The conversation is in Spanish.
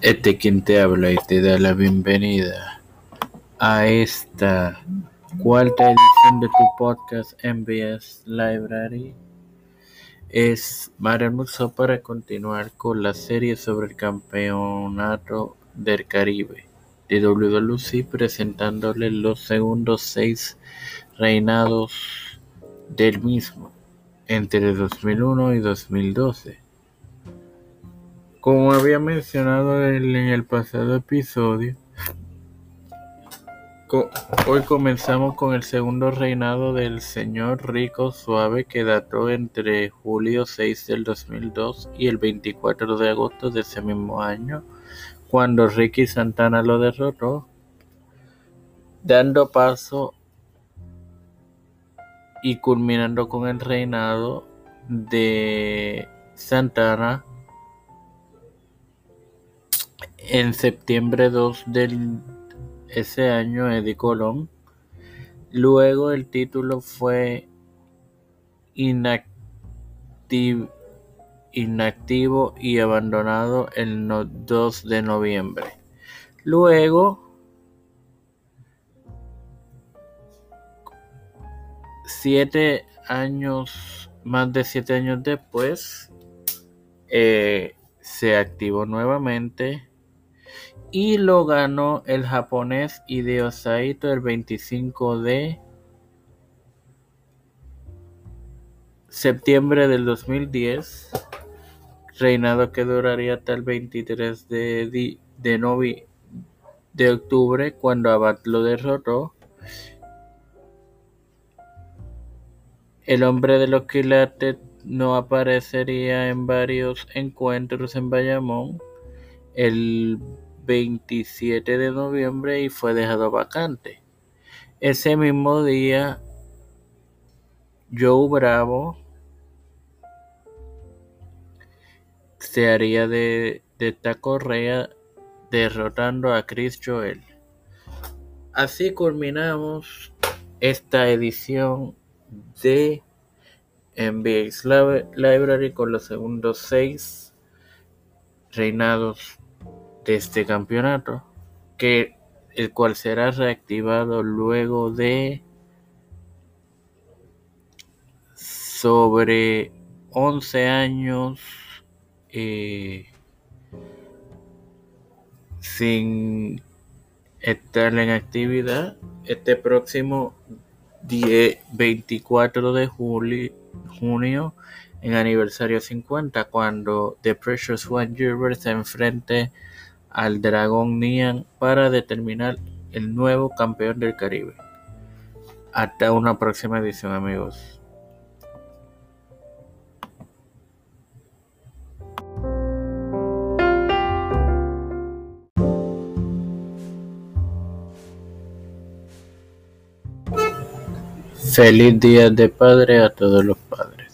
Este quien te habla y te da la bienvenida a esta cuarta edición de tu podcast MBS Library. Es Mario Musso para continuar con la serie sobre el campeonato del Caribe de WWC presentándole los segundos seis reinados del mismo entre 2001 y 2012. Como había mencionado en el pasado episodio, hoy comenzamos con el segundo reinado del señor Rico Suave que dató entre julio 6 del 2002 y el 24 de agosto de ese mismo año, cuando Ricky Santana lo derrotó, dando paso y culminando con el reinado de Santana en septiembre 2 de ese año, Eddie Colón. Luego el título fue inactivo, y abandonado el 2 de noviembre. Luego, siete años, más de siete años después, eh, se activó nuevamente y lo ganó el japonés Hideo Saito el 25 de septiembre del 2010, reinado que duraría hasta el 23 de, de, de octubre cuando Abad lo derrotó. El hombre de los quilates no aparecería en varios encuentros en Bayamón. El 27 de noviembre y fue dejado vacante. Ese mismo día, Joe Bravo se haría de, de esta correa derrotando a Chris Joel. Así culminamos esta edición de NBA Library con los segundos seis reinados este campeonato, que el cual será reactivado luego de sobre 11 años eh, sin estar en actividad. Este próximo 24 de julio, junio, en aniversario 50, cuando The Precious One River se enfrente al dragón Nian para determinar el nuevo campeón del Caribe. Hasta una próxima edición amigos. Feliz Día de Padre a todos los padres.